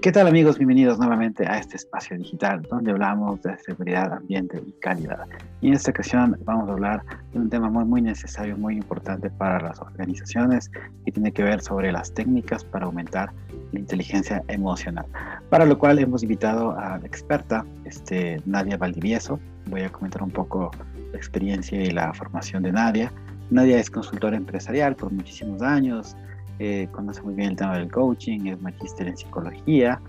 ¿Qué tal amigos? Bienvenidos nuevamente a este espacio digital donde hablamos de seguridad, ambiente y calidad. Y en esta ocasión vamos a hablar de un tema muy, muy necesario, muy importante para las organizaciones y tiene que ver sobre las técnicas para aumentar la inteligencia emocional. Para lo cual hemos invitado a la experta, este, Nadia Valdivieso. Voy a comentar un poco la experiencia y la formación de Nadia. Nadia es consultora empresarial por muchísimos años, eh, conoce muy bien el tema del coaching, es magíster en psicología,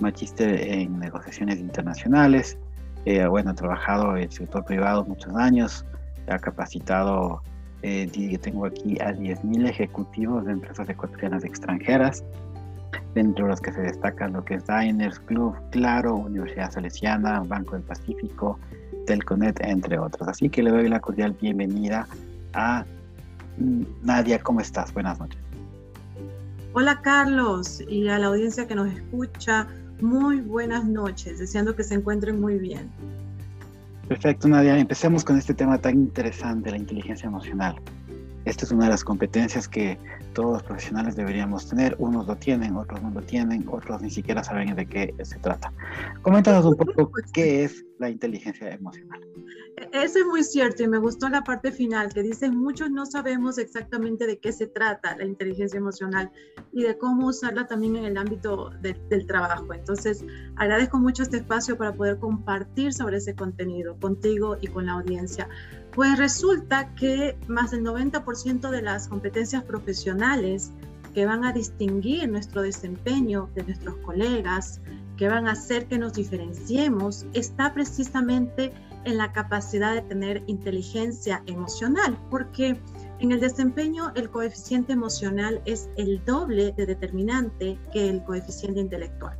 magíster en negociaciones internacionales, eh, bueno, ha trabajado en el sector privado muchos años, ha capacitado, eh, tengo aquí a 10.000 ejecutivos de empresas ecuatorianas extranjeras, dentro de los que se destacan lo que es Diners Club, Claro, Universidad Salesiana, Banco del Pacífico, Telconet, entre otros. Así que le doy la cordial bienvenida a mm, Nadia, ¿cómo estás? Buenas noches. Hola Carlos y a la audiencia que nos escucha, muy buenas noches, deseando que se encuentren muy bien. Perfecto, Nadia. Empecemos con este tema tan interesante, la inteligencia emocional. Esta es una de las competencias que todos los profesionales deberíamos tener. Unos lo tienen, otros no lo tienen, otros ni siquiera saben de qué se trata. Coméntanos un poco qué es la inteligencia emocional. Eso es muy cierto y me gustó la parte final que dice muchos no sabemos exactamente de qué se trata la inteligencia emocional y de cómo usarla también en el ámbito del trabajo. Entonces, agradezco mucho este espacio para poder compartir sobre ese contenido contigo y con la audiencia. Pues resulta que más del 90% de las competencias profesionales que van a distinguir nuestro desempeño de nuestros colegas, que van a hacer que nos diferenciemos, está precisamente en la capacidad de tener inteligencia emocional, porque en el desempeño el coeficiente emocional es el doble de determinante que el coeficiente intelectual.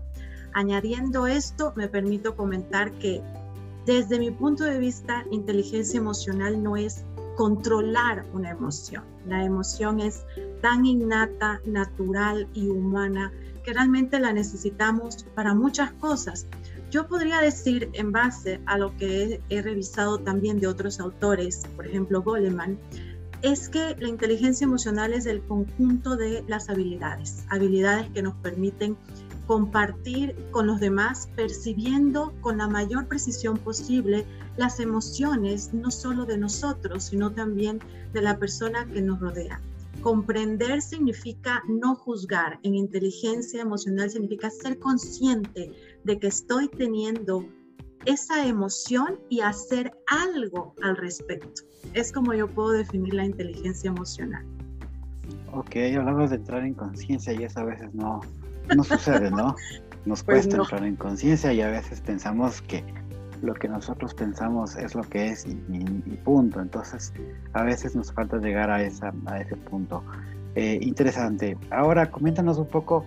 Añadiendo esto, me permito comentar que desde mi punto de vista, inteligencia emocional no es controlar una emoción. La emoción es tan innata, natural y humana que realmente la necesitamos para muchas cosas. Yo podría decir, en base a lo que he, revisado también de otros autores, por ejemplo Goleman, es que la inteligencia emocional es el conjunto de las habilidades, habilidades que nos permiten compartir con los demás, percibiendo con la mayor precisión posible las emociones, no solo de nosotros, sino también de la persona que nos rodea. Comprender significa no juzgar. En inteligencia emocional significa ser consciente de que estoy teniendo esa emoción y hacer algo al respecto. Es como yo puedo definir la inteligencia emocional. Ok, hablamos de entrar en conciencia y eso a veces no, no sucede, ¿no? Nos pues cuesta entrar en conciencia y a veces pensamos que lo que nosotros pensamos es lo que es y, punto. Entonces, a veces nos falta llegar a, esa, a ese punto. Eh, interesante. Ahora, coméntanos un poco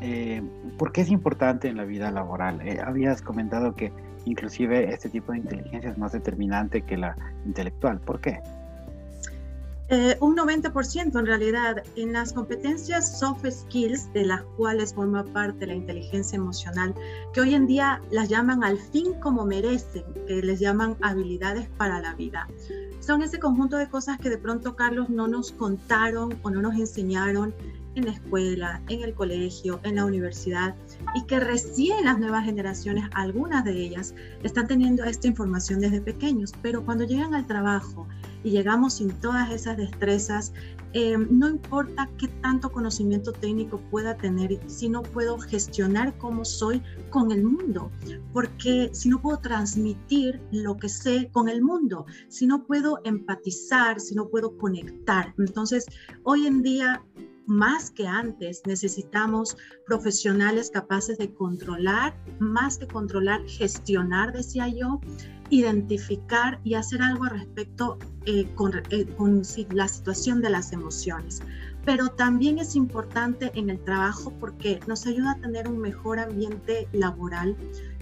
eh, por qué es importante en la vida laboral. Eh, habías comentado que inclusive este tipo de inteligencia es más determinante que la intelectual. ¿Por qué? Eh, un 90% en realidad en las competencias soft skills de las cuales forma parte la inteligencia emocional, que hoy en día las llaman al fin como merecen, que les llaman habilidades para la vida. Son ese conjunto de cosas que de pronto Carlos no nos contaron o no nos enseñaron en la escuela, en el colegio, en la universidad y que recién las nuevas generaciones, algunas de ellas, están teniendo esta información desde pequeños, pero cuando llegan al trabajo, y llegamos sin todas esas destrezas, eh, no importa qué tanto conocimiento técnico pueda tener, si no puedo gestionar cómo soy con el mundo, porque si no puedo transmitir lo que sé con el mundo, si no puedo empatizar, si no puedo conectar. Entonces, hoy en día más que antes necesitamos profesionales capaces de controlar, más que controlar, gestionar, decía yo, identificar y hacer algo al respecto eh, con, eh, con la situación de las emociones. Pero también es importante en el trabajo porque nos ayuda a tener un mejor ambiente laboral,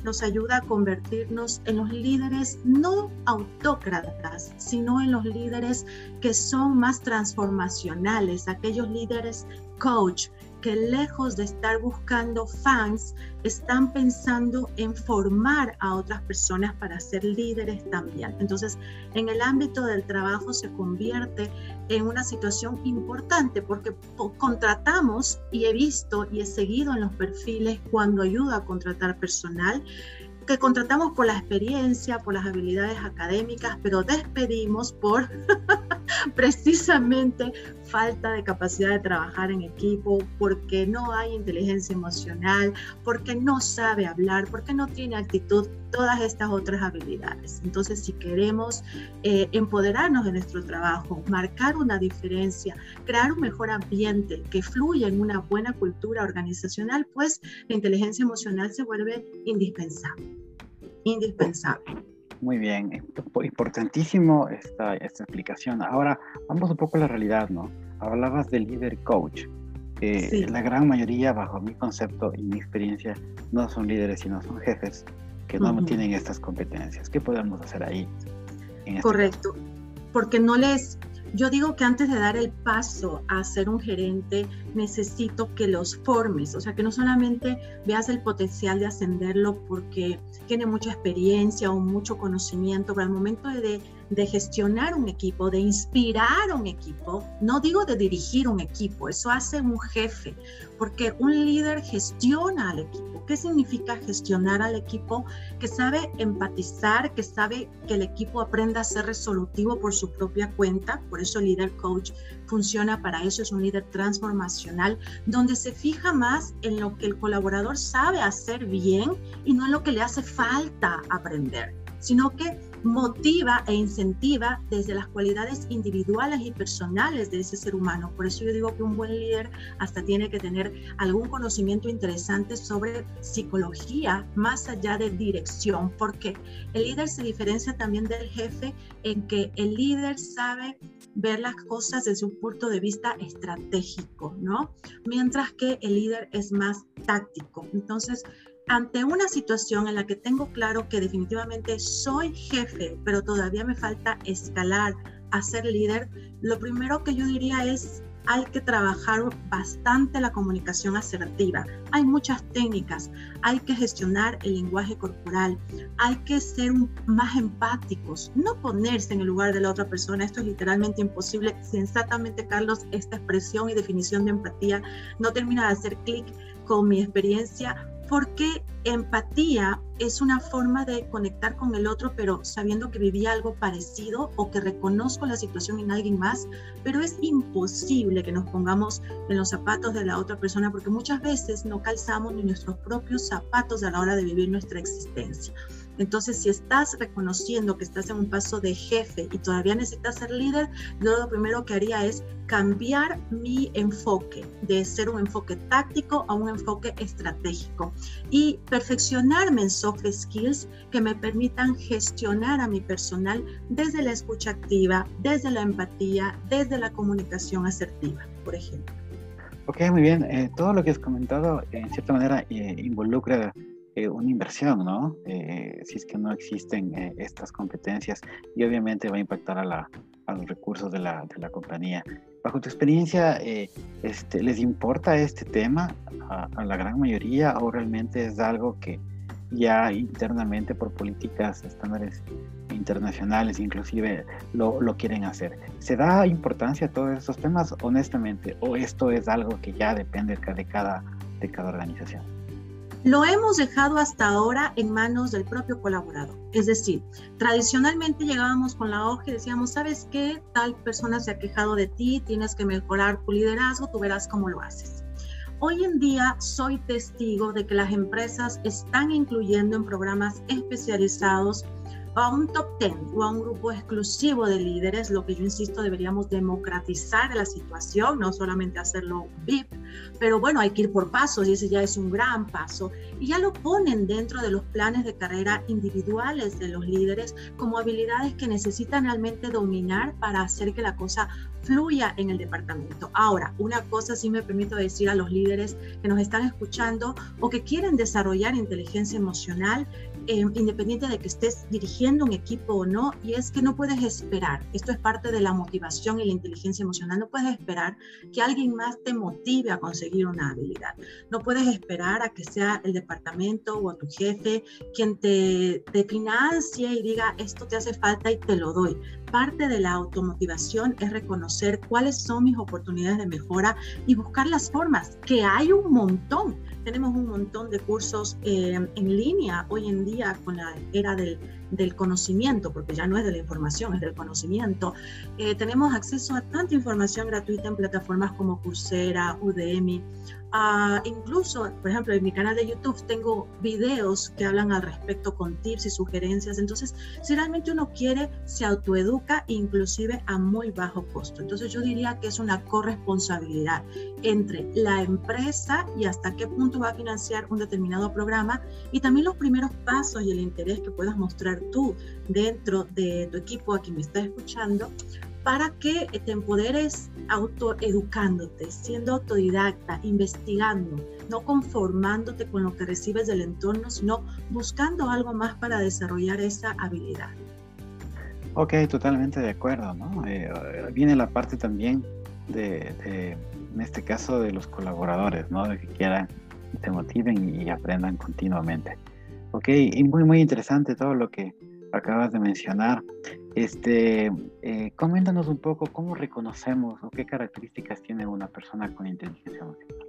nos ayuda a convertirnos en los líderes no autócratas, sino en los líderes que son más transformacionales, aquellos líderes coach que lejos de estar buscando fans, están pensando en formar a otras personas para ser líderes también. Entonces, en el ámbito del trabajo se convierte en una situación importante porque contratamos y he visto y he seguido en los perfiles cuando ayuda a contratar personal que contratamos por la experiencia, por las habilidades académicas, pero despedimos por precisamente falta de capacidad de trabajar en equipo, porque no hay inteligencia emocional, porque no sabe hablar, porque no tiene actitud, todas estas otras habilidades. Entonces, si queremos eh, empoderarnos de nuestro trabajo, marcar una diferencia, crear un mejor ambiente que fluya en una buena cultura organizacional, pues la inteligencia emocional se vuelve indispensable indispensable. Muy bien, importantísimo esta, esta explicación. Ahora vamos un poco a la realidad, ¿no? Hablabas del líder coach. Eh, La gran mayoría, bajo mi concepto y mi experiencia, no son líderes, sino son jefes que no tienen estas competencias. ¿Qué podemos hacer ahí? Este Correcto, porque no les yo digo que antes de dar el paso a ser un gerente, necesito que los formes, o sea, que no solamente veas el potencial de ascenderlo porque tiene mucha experiencia o mucho conocimiento, pero al momento de, de gestionar un equipo, de inspirar un equipo, no digo de dirigir un equipo, eso hace un jefe, porque un líder gestiona al equipo. ¿Qué significa gestionar al equipo? Que sabe empatizar, que sabe que el equipo aprenda a ser resolutivo por su propia cuenta, por eso el líder coach funciona para eso, es un líder transformacional, donde se fija más en lo que el colaborador sabe hacer bien y no en lo que le hace falta aprender, sino que motiva e incentiva desde las cualidades individuales y personales de ese ser humano. Por eso yo digo que un buen líder hasta tiene que tener algún conocimiento interesante sobre psicología más allá de dirección, porque el líder se diferencia también del jefe en que el líder sabe ver las cosas desde un punto de vista estratégico, ¿no? Mientras que el líder es más táctico. Entonces, ante una situación en la que tengo claro que definitivamente soy jefe, pero todavía me falta escalar a ser líder, lo primero que yo diría es hay que trabajar bastante la comunicación asertiva. Hay muchas técnicas, hay que gestionar el lenguaje corporal, hay que ser más empáticos, no ponerse en el lugar de la otra persona. Esto es literalmente imposible. Sensatamente, Carlos, esta expresión y definición de empatía no termina de hacer clic con mi experiencia porque empatía es una forma de conectar con el otro, pero sabiendo que viví algo parecido o que reconozco la situación en alguien más, pero es imposible que nos pongamos en los zapatos de la otra persona porque muchas veces no calzamos ni nuestros propios zapatos a la hora de vivir nuestra existencia. Entonces, si estás reconociendo que estás en un paso de jefe y todavía necesitas ser líder, yo lo primero que haría es cambiar mi enfoque de ser un enfoque táctico a un enfoque estratégico y perfeccionarme en soft skills que me permitan gestionar a mi personal desde la escucha activa, desde la empatía, desde la comunicación asertiva, por ejemplo. Ok, muy bien. Eh, todo lo que has comentado, en cierta manera, eh, involucra eh, una inversión, ¿no? Eh, si es que no existen eh, estas competencias y obviamente va a impactar a, la, a los recursos de la, de la compañía. Bajo tu experiencia, este, ¿les importa este tema a, a, la gran mayoría o realmente es algo que ya internamente por políticas, estándares internacionales inclusive lo, lo quieren hacer? ¿Se da importancia a todos estos temas honestamente o esto es algo que ya depende de cada, de cada organización? Lo hemos dejado hasta ahora en manos del propio colaborador. Es decir, tradicionalmente llegábamos con la hoja y decíamos, ¿sabes qué? Tal persona se ha quejado de ti, tienes que mejorar tu liderazgo, tú verás cómo lo haces. Hoy en día soy testigo de que las empresas están incluyendo en programas especializados a un top 10 o a un grupo exclusivo de líderes, lo que yo insisto, deberíamos democratizar la situación, no solamente hacerlo VIP, pero bueno, hay que ir por pasos y ese ya es un gran paso. Y ya lo ponen dentro de los planes de carrera individuales de los líderes como habilidades que necesitan realmente dominar para hacer que la cosa fluya en el departamento. Ahora, una cosa sí me permito decir a los líderes que nos están escuchando o que quieren desarrollar inteligencia emocional, eh, independiente de que estés dirigiendo un equipo o no, y es que no puedes esperar, esto es parte de la motivación y la inteligencia emocional, no puedes esperar que alguien más te motive a conseguir una habilidad. No puedes esperar a que sea el departamento o tu jefe quien te, te financie y diga esto te hace falta y te lo doy. Parte de la automotivación es reconocer cuáles son mis oportunidades de mejora y buscar las formas, que hay un montón. Tenemos un montón de cursos eh, en línea hoy en día con la era del, conocimiento, porque ya no es de la información, es del conocimiento. Eh, tenemos acceso a tanta información gratuita en plataformas como Coursera, Udemy, Ah, incluso, por ejemplo, en mi canal de YouTube tengo videos que hablan al respecto con tips y sugerencias. Entonces, si realmente uno quiere, se autoeduca inclusive a muy bajo costo. Entonces, yo diría que es una corresponsabilidad entre la empresa y hasta qué punto va a financiar un determinado programa y también los primeros pasos y el interés que puedas mostrar tú dentro de tu equipo a quien me está escuchando para que te empoderes autoeducándote, siendo autodidacta, investigando, no conformándote con lo que recibes del entorno, sino buscando algo más para desarrollar esa habilidad. Ok, totalmente de acuerdo, ¿no? Eh, viene la parte también de, en este caso, de los colaboradores, ¿no? De que quieran, te motiven y aprendan continuamente. Ok, y muy, muy interesante todo lo que acabas de mencionar. Este, eh, coméntanos un poco cómo reconocemos o qué características tiene una persona con inteligencia emocional.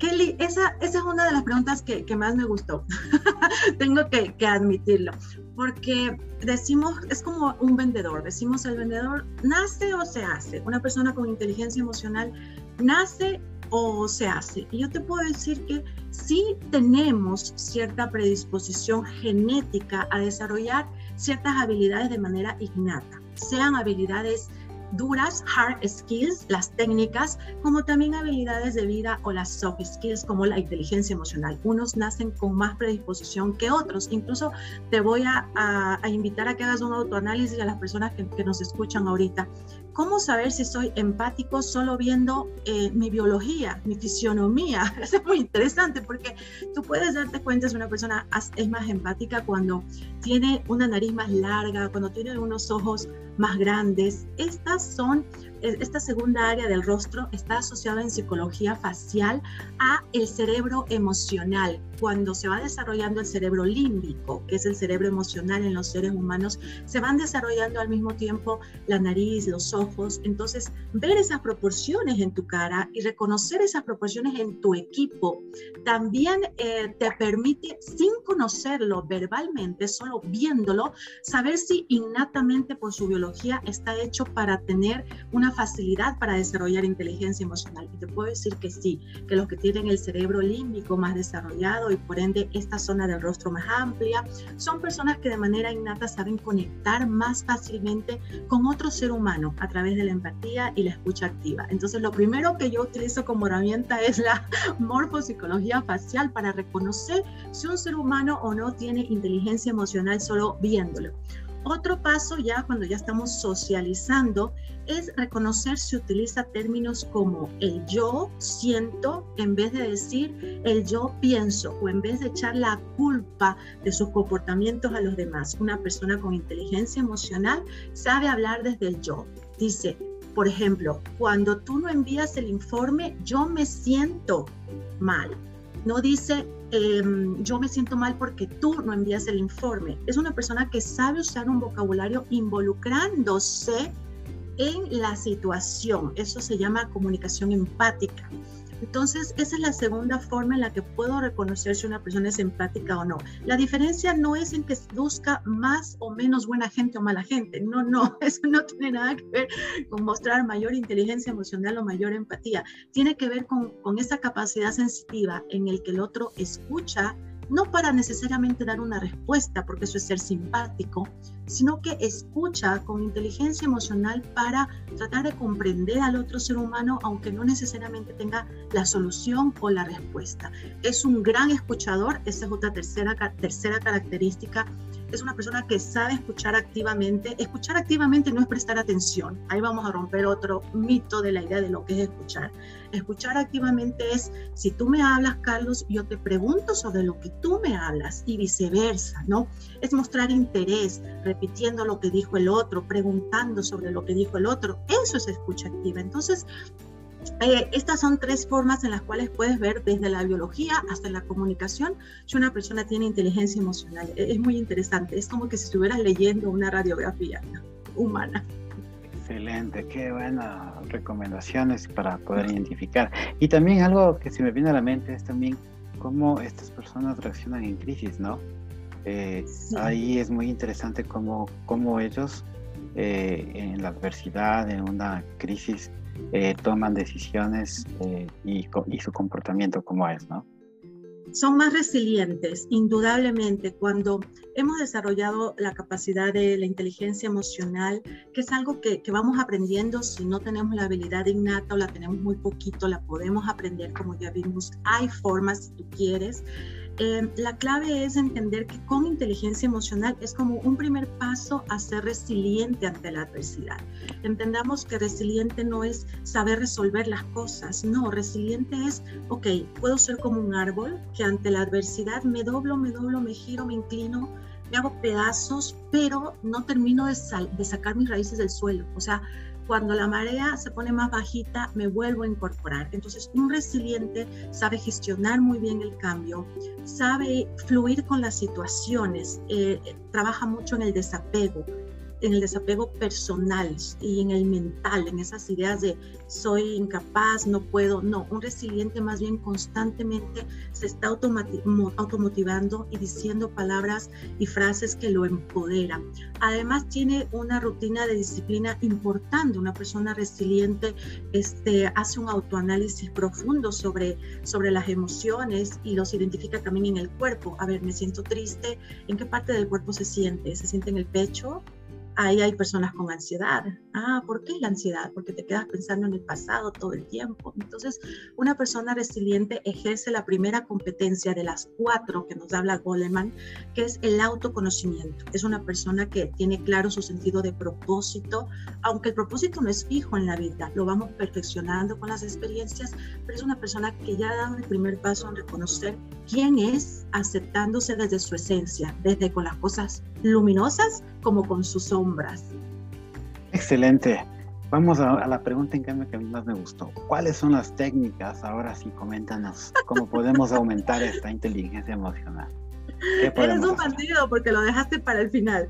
Kelly, esa, esa es una de las preguntas que, que más me gustó. Tengo que, admitirlo, porque decimos, es como un vendedor, decimos el vendedor nace o se hace. Una persona con inteligencia emocional nace o se hace. Y yo te puedo decir que sí tenemos cierta predisposición genética a desarrollar ciertas habilidades de manera innata, sean habilidades duras, hard skills, las técnicas, como también habilidades de vida o las soft skills, como la inteligencia emocional. Unos nacen con más predisposición que otros. Incluso te voy a, invitar a que hagas un autoanálisis a las personas que, que nos escuchan ahorita. ¿Cómo saber si soy empático solo viendo eh, mi biología, mi fisionomía? es muy interesante porque tú puedes darte cuenta si una persona es más empática cuando tiene una nariz más larga, cuando tiene unos ojos más grandes. Estas son esta segunda área del rostro está asociada en psicología facial a el cerebro emocional. Cuando se va desarrollando el cerebro límbico, que es el cerebro emocional en los seres humanos, se van desarrollando al mismo tiempo la nariz, los ojos. Entonces, ver esas proporciones en tu cara y reconocer esas proporciones en tu equipo también eh, te permite, sin conocerlo verbalmente, solo viéndolo, saber si innatamente por su biología está hecho para tener una facilidad para desarrollar inteligencia emocional. Y te puedo decir que sí, que los que tienen el cerebro límbico más desarrollado y por ende esta zona del rostro más amplia, son personas que de manera innata saben conectar más fácilmente con otro ser humano a través de la empatía y la escucha activa. Entonces lo primero que yo utilizo como herramienta es la morfopsicología facial para reconocer si un ser humano o no tiene inteligencia emocional solo viéndolo. Otro paso ya cuando ya estamos socializando es reconocer si utiliza términos como el yo siento en vez de decir el yo pienso o en vez de echar la culpa de sus comportamientos a los demás. Una persona con inteligencia emocional sabe hablar desde el yo. Dice, por ejemplo, cuando tú no envías el informe, yo me siento mal. No dice Em, yo me siento mal porque tú no envías el informe. Es una persona que sabe usar un vocabulario involucrándose en la situación. Eso se llama comunicación empática. Entonces, esa es la segunda forma en la que puedo reconocer si una persona es empática o no. La diferencia no es en que busca más o menos buena gente o mala gente. No, no, eso no tiene nada que ver con mostrar mayor inteligencia emocional o mayor empatía. Tiene que ver con, con esa capacidad sensitiva en el que el otro escucha no para necesariamente dar una respuesta, porque eso es ser simpático, sino que escucha con inteligencia emocional para tratar de comprender al otro ser humano, aunque no necesariamente tenga la solución o la respuesta. Es un gran escuchador, esa es otra tercera, tercera característica es una persona que sabe escuchar activamente. Escuchar activamente no es prestar atención. Ahí vamos a romper otro mito de la idea de lo que es escuchar. Escuchar activamente es, si tú me hablas, Carlos, yo te pregunto sobre lo que tú me hablas y viceversa, ¿no? Es mostrar interés, repitiendo lo que dijo el otro, preguntando sobre lo que dijo el otro. Eso es escucha activa. Entonces, eh, estas son tres formas en las cuales puedes ver desde la biología hasta la comunicación si una persona tiene inteligencia emocional. E, es muy interesante, es como que si estuvieras leyendo una radiografía humana. Excelente, qué buenas recomendaciones para poder identificar. Y también algo que se me viene a la mente es también cómo estas personas reaccionan en crisis, ¿no? Eh, ahí es muy interesante cómo, cómo ellos eh, en la adversidad, en una crisis, eh, toman decisiones y, y, su comportamiento como es, ¿no? Son más resilientes, indudablemente, cuando hemos desarrollado la capacidad de la inteligencia emocional, que es algo que, que vamos aprendiendo si no tenemos la habilidad innata o la tenemos muy poquito, la podemos aprender, como ya vimos. Hay formas, si tú quieres, eh, la clave es entender que con inteligencia emocional es como un primer paso a ser resiliente ante la adversidad. Entendamos que resiliente no es saber resolver las cosas, no, resiliente es, ok, puedo ser como un árbol que ante la adversidad me doblo, me doblo, me giro, me inclino, me hago pedazos, pero no termino de, de sacar mis raíces del suelo. O sea, cuando la marea se pone más bajita, me vuelvo a incorporar. Entonces, un resiliente sabe gestionar muy bien el cambio, sabe fluir con las situaciones, eh, trabaja mucho en el desapego, en el desapego personal y en el mental, en esas ideas de soy incapaz, no puedo, no, un resiliente más bien constantemente se está automotivando y diciendo palabras y frases que lo empoderan. Además tiene una rutina de disciplina importante, una persona resiliente este, hace un autoanálisis profundo sobre, sobre las emociones y los identifica también en el cuerpo. A ver, me siento triste, ¿en qué parte del cuerpo se siente? ¿Se siente en el pecho? Ahí hay personas con ansiedad. Ah, ¿por qué la ansiedad? Porque te quedas pensando en el pasado todo el tiempo. Entonces, una persona resiliente ejerce la primera competencia de las cuatro que nos habla Goleman, que es el autoconocimiento. Es una persona que tiene claro su sentido de propósito, aunque el propósito no es fijo en la vida, lo vamos perfeccionando con las experiencias, pero es una persona que ya ha dado el primer paso en reconocer quién es, aceptándose desde su esencia, desde con las cosas luminosas como con sus sombras. Excelente. Vamos a, la pregunta en cambio que a mí más me gustó. ¿Cuáles son las técnicas? Ahora sí, coméntanos cómo podemos aumentar esta inteligencia emocional. Eres un partido porque lo dejaste para el final.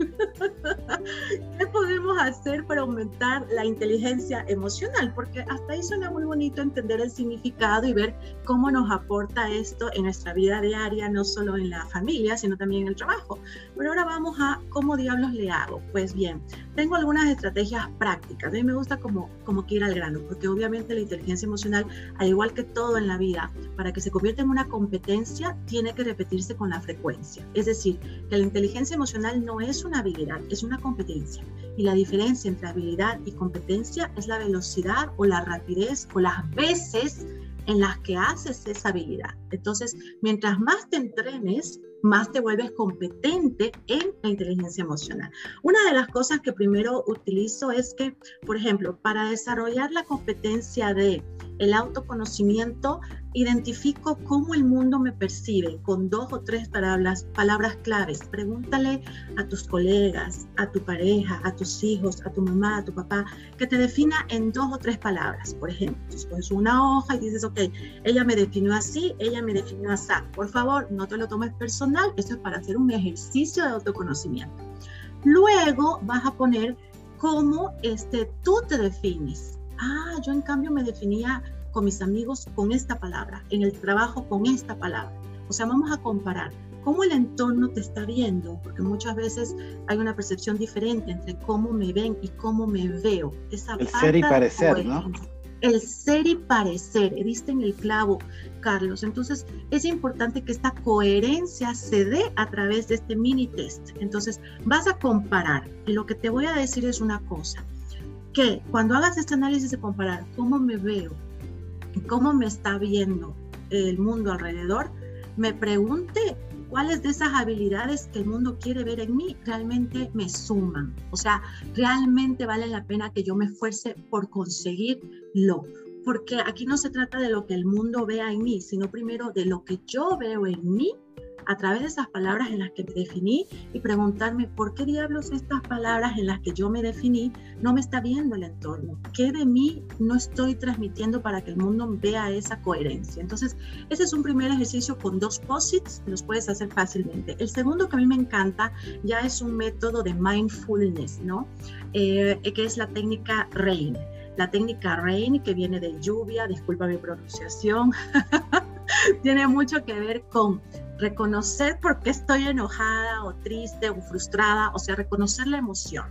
¿Qué podemos hacer para aumentar la inteligencia emocional? Porque hasta ahí suena muy bonito entender el significado y ver cómo nos aporta esto en nuestra vida diaria, no solo en la familia, sino también en el trabajo. Pero ahora vamos a cómo diablos le hago. Pues bien, tengo algunas estrategias prácticas. A mí me gusta como, como que ir al grano, porque obviamente la inteligencia emocional, al igual que todo en la vida, para que se convierta en una competencia, tiene que repetirse con la frecuencia. Es decir, que la inteligencia emocional no es una habilidad, es una competencia. Y la diferencia entre habilidad y competencia es la velocidad o la rapidez o las veces en las que haces esa habilidad. Entonces, mientras más te entrenes, más te vuelves competente en la inteligencia emocional. Una de las cosas que primero utilizo es que, por ejemplo, para desarrollar la competencia de el autoconocimiento, identifico cómo el mundo me percibe con dos o tres palabras, palabras claves. Pregúntale a tus colegas, a tu pareja, a tus hijos, a tu mamá, a tu papá, que te defina en dos o tres palabras. Por ejemplo, pones una hoja y dices, ok, ella me definió así, ella me definió así. Por favor, no te lo tomes personal, esto es para hacer un ejercicio de autoconocimiento. Luego vas a poner cómo este, tú te defines ah, yo en cambio me definía con mis amigos con esta palabra, en el trabajo con esta palabra. O sea, vamos a comparar cómo el entorno te está viendo, porque muchas veces hay una percepción diferente entre cómo me ven y cómo me veo. Esa el ser y parecer, ¿no? El ser y parecer, diste en el clavo, Carlos. Entonces, es importante que esta coherencia se dé a través de este mini test. Entonces, vas a comparar. Y lo que te voy a decir es una cosa que cuando hagas este análisis de comparar cómo me veo y cómo me está viendo el mundo alrededor, me pregunte cuáles de esas habilidades que el mundo quiere ver en mí realmente me suman. O sea, realmente vale la pena que yo me esfuerce por conseguirlo. Porque aquí no se trata de lo que el mundo vea en mí, sino primero de lo que yo veo en mí a través de esas palabras en las que me definí y preguntarme por qué diablos estas palabras en las que yo me definí no me está viendo el entorno. ¿Qué de mí no estoy transmitiendo para que el mundo vea esa coherencia? Entonces, ese es un primer ejercicio con dos posits, los puedes hacer fácilmente. El segundo que a mí me encanta ya es un método de mindfulness, ¿no? Eh, que es la técnica RAIN. La técnica RAIN, que viene de lluvia, disculpa mi pronunciación, tiene mucho que ver con reconocer por qué estoy enojada o triste o frustrada, o sea, reconocer la emoción.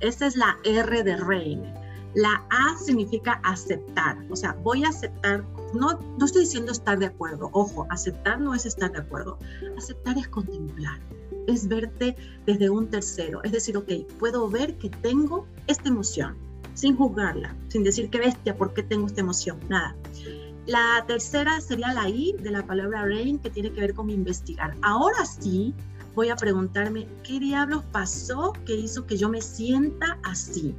Esa es la R de RAIN. La A significa aceptar, o sea, voy a aceptar, no, no estoy diciendo estar de acuerdo, ojo, aceptar no es estar de acuerdo, aceptar es contemplar, es verte desde un tercero, es decir, ok, puedo ver que tengo esta emoción, sin juzgarla, sin decir qué bestia, ¿por qué tengo esta emoción? Nada. La tercera sería la I de la palabra rain, que tiene que ver con investigar. Ahora sí, voy a preguntarme, ¿qué diablos pasó que hizo que yo me sienta así?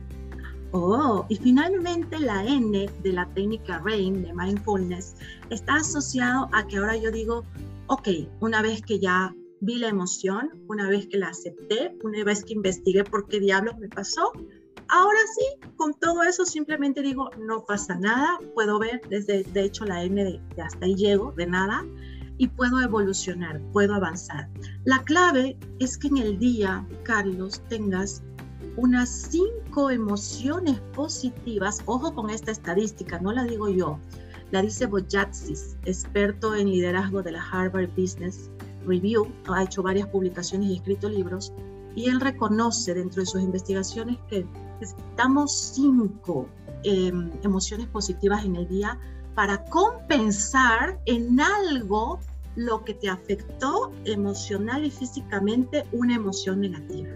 Oh, y finalmente la N de la técnica RAIN de mindfulness está asociado a que ahora yo digo, ok, una vez que ya vi la emoción, una vez que la acepté, una vez que investigué por qué diablos me pasó, ahora sí, con todo eso simplemente digo, no pasa nada, puedo ver desde, de hecho, la N de, de hasta ahí llego, de nada, y puedo evolucionar, puedo avanzar. La clave es que en el día, Carlos, tengas unas cinco emociones positivas. Ojo con esta estadística, no la digo yo, la dice Boyatsis, experto en liderazgo de la Harvard Business Review, ha hecho varias publicaciones y escrito libros, y él reconoce dentro de sus investigaciones que necesitamos cinco em, emociones positivas en el día para compensar en algo lo que te afectó emocional y físicamente una emoción negativa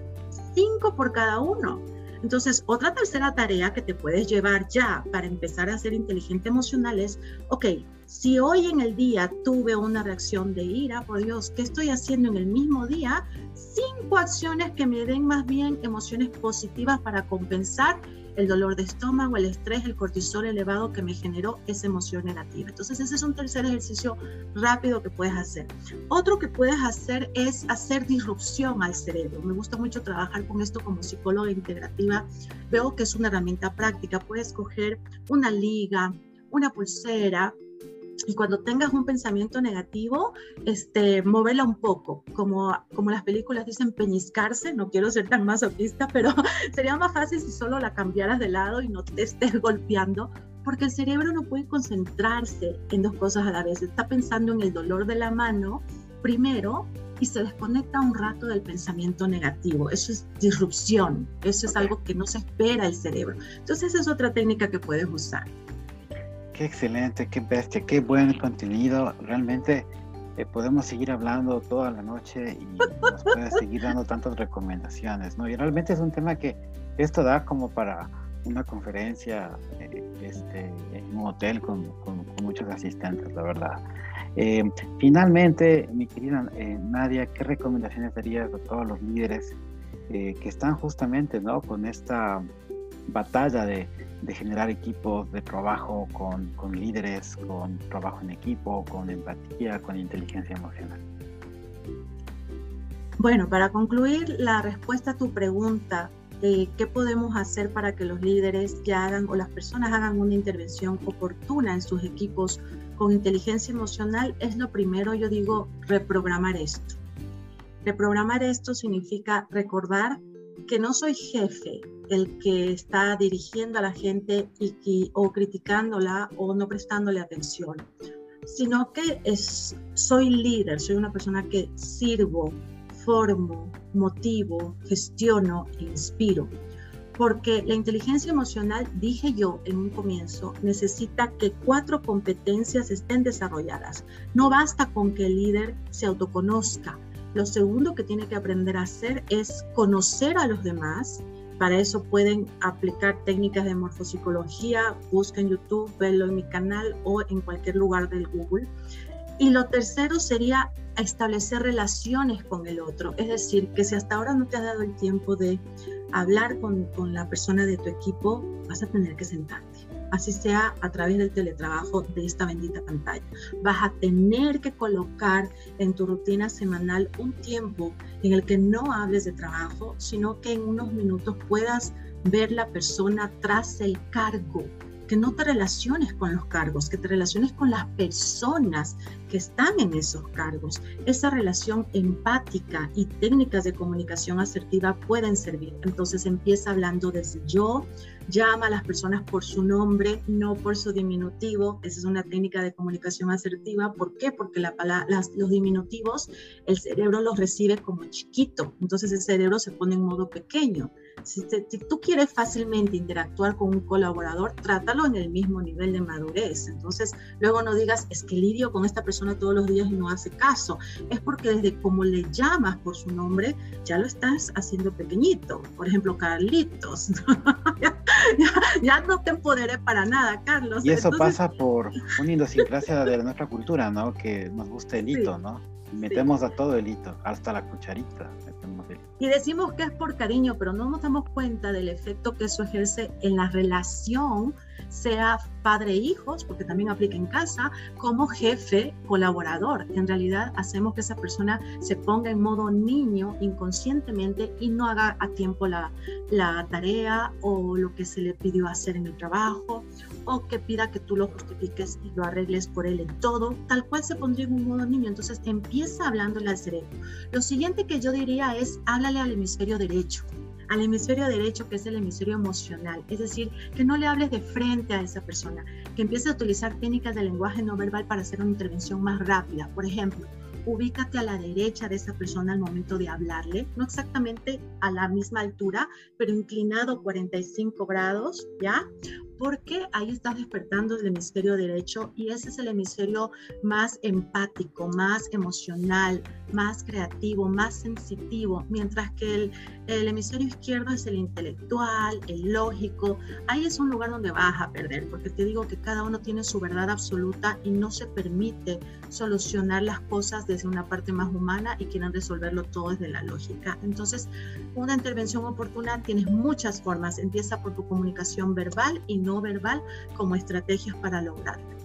cinco por cada uno. Entonces, otra tercera tarea que te puedes llevar ya para empezar a ser inteligente emocional es, ok, si hoy en el día tuve una reacción de ira, por Dios, ¿qué estoy haciendo en el mismo día? Cinco acciones que me den más bien emociones positivas para compensar el dolor de estómago, el estrés, el cortisol elevado que me generó esa emoción negativa. Entonces ese es un tercer ejercicio rápido que puedes hacer. Otro que puedes hacer es hacer disrupción al cerebro. Me gusta mucho trabajar con esto como psicóloga integrativa. Veo que es una herramienta práctica. Puedes coger una liga, una pulsera, y cuando tengas un pensamiento negativo, este, móvela un poco, como, como las películas dicen peñiscarse, no quiero ser tan masoquista, pero sería más fácil si solo la cambiaras de lado y no te estés golpeando, porque el cerebro no puede concentrarse en dos cosas a la vez, está pensando en el dolor de la mano primero y se desconecta un rato del pensamiento negativo. Eso es disrupción, eso es algo que no se espera el cerebro. Entonces esa es otra técnica que puedes usar. Qué excelente, qué bestia, qué buen contenido. Realmente eh, podemos seguir hablando toda la noche y nos puedes seguir dando tantas recomendaciones, ¿no? Y realmente es un tema que esto da como para una conferencia eh, este, en un hotel con, muchos asistentes, la verdad. Eh, finalmente, mi querida Nadia, ¿qué recomendaciones darías a todos los líderes que están justamente ¿no? con esta batalla de, generar equipos de trabajo con, líderes, con trabajo en equipo, con empatía, con inteligencia emocional. Bueno, para concluir la respuesta a tu pregunta, de qué podemos hacer para que los líderes que hagan o las personas hagan una intervención oportuna en sus equipos con inteligencia emocional, es lo primero, yo digo, reprogramar esto. Reprogramar esto significa recordar que no soy jefe el que está dirigiendo a la gente y, o criticándola o no prestándole atención, sino que es, soy líder, soy una persona que sirvo, formo, motivo, gestiono e inspiro. Porque la inteligencia emocional, dije yo en un comienzo, necesita que cuatro competencias estén desarrolladas. No basta con que el líder se autoconozca, lo segundo que tiene que aprender a hacer es conocer a los demás. Para eso pueden aplicar técnicas de morfopsicología, busquen YouTube, verlo en mi canal o en cualquier lugar del Google. Y lo tercero sería establecer relaciones con el otro. Es decir, que si hasta ahora no te has dado el tiempo de hablar con, con la persona de tu equipo, vas a tener que sentarte así sea a través del teletrabajo de esta bendita pantalla. Vas a tener que colocar en tu rutina semanal un tiempo en el que no hables de trabajo, sino que en unos minutos puedas ver la persona tras el cargo que no te relaciones con los cargos, que te relaciones con las personas que están en esos cargos. Esa relación empática y técnicas de comunicación asertiva pueden servir. Entonces empieza hablando desde yo, llama a las personas por su nombre, no por su diminutivo. Esa es una técnica de comunicación asertiva. ¿Por qué? Porque la, las, los diminutivos, el cerebro los recibe como chiquito. Entonces el cerebro se pone en modo pequeño. Si, tú quieres fácilmente interactuar con un colaborador, trátalo en el mismo nivel de madurez. Entonces, luego no digas, es que lidio con esta persona todos los días y no hace caso. Es porque desde como le llamas por su nombre, ya lo estás haciendo pequeñito. Por ejemplo, Carlitos. ya, no te empoderé para nada, Carlos. Y eso pasa por una idiosincrasia de nuestra cultura, ¿no? Que nos gusta el hito, ¿no? Metemos a todo el hito, hasta la cucharita. Y decimos que es por cariño, pero no nos damos cuenta del efecto que eso ejerce en la relación, sea padre-hijos, porque también aplica en casa, como jefe colaborador. En realidad hacemos que esa persona se ponga en modo niño inconscientemente y no haga a tiempo la, la tarea o lo que se le pidió hacer en el trabajo o que pida que tú lo justifiques y lo arregles por él en todo, tal cual se pondría en un modo niño. Entonces empieza hablándole al cerebro. Lo siguiente que yo diría es háblale al hemisferio derecho al hemisferio derecho, que es el hemisferio emocional. Es decir, que no le hables de frente a esa persona, que empiece a utilizar técnicas de lenguaje no verbal para hacer una intervención más rápida. Por ejemplo, ubícate a la derecha de esa persona al momento de hablarle, no exactamente a la misma altura, pero inclinado 45 grados, ¿ya? Porque ahí estás despertando el hemisferio derecho y ese es el hemisferio más empático, más emocional, más creativo, más sensitivo, mientras que el, el hemisferio izquierdo es el intelectual, el lógico. Ahí es un lugar donde vas a perder, porque te digo que cada uno tiene su verdad absoluta y no se permite solucionar las cosas desde una parte más humana y quieren resolverlo todo desde la lógica. Entonces, una intervención oportuna tienes muchas formas. Empieza por tu comunicación verbal y no no verbal como estrategias para lograrlo.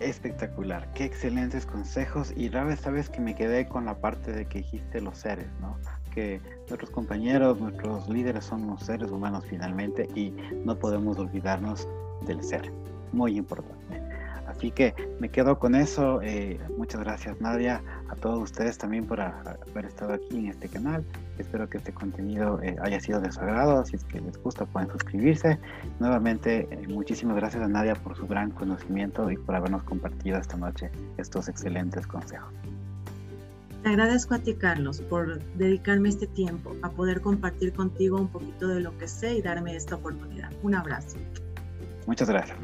Espectacular, qué excelentes consejos y Rabe, sabes que me quedé con la parte de que dijiste los seres, ¿no? Que nuestros compañeros, nuestros líderes son los seres humanos finalmente y no podemos olvidarnos del ser, muy importante. Así que me quedo con eso. Eh, muchas gracias Nadia, a todos ustedes también por haber estado aquí en este canal. Espero que este contenido eh, haya sido de su agrado. Si es que les gusta pueden suscribirse. Nuevamente, eh, muchísimas gracias a Nadia por su gran conocimiento y por habernos compartido esta noche estos excelentes consejos. Te agradezco a ti, Carlos, por dedicarme este tiempo a poder compartir contigo un poquito de lo que sé y darme esta oportunidad. Un abrazo. Muchas gracias.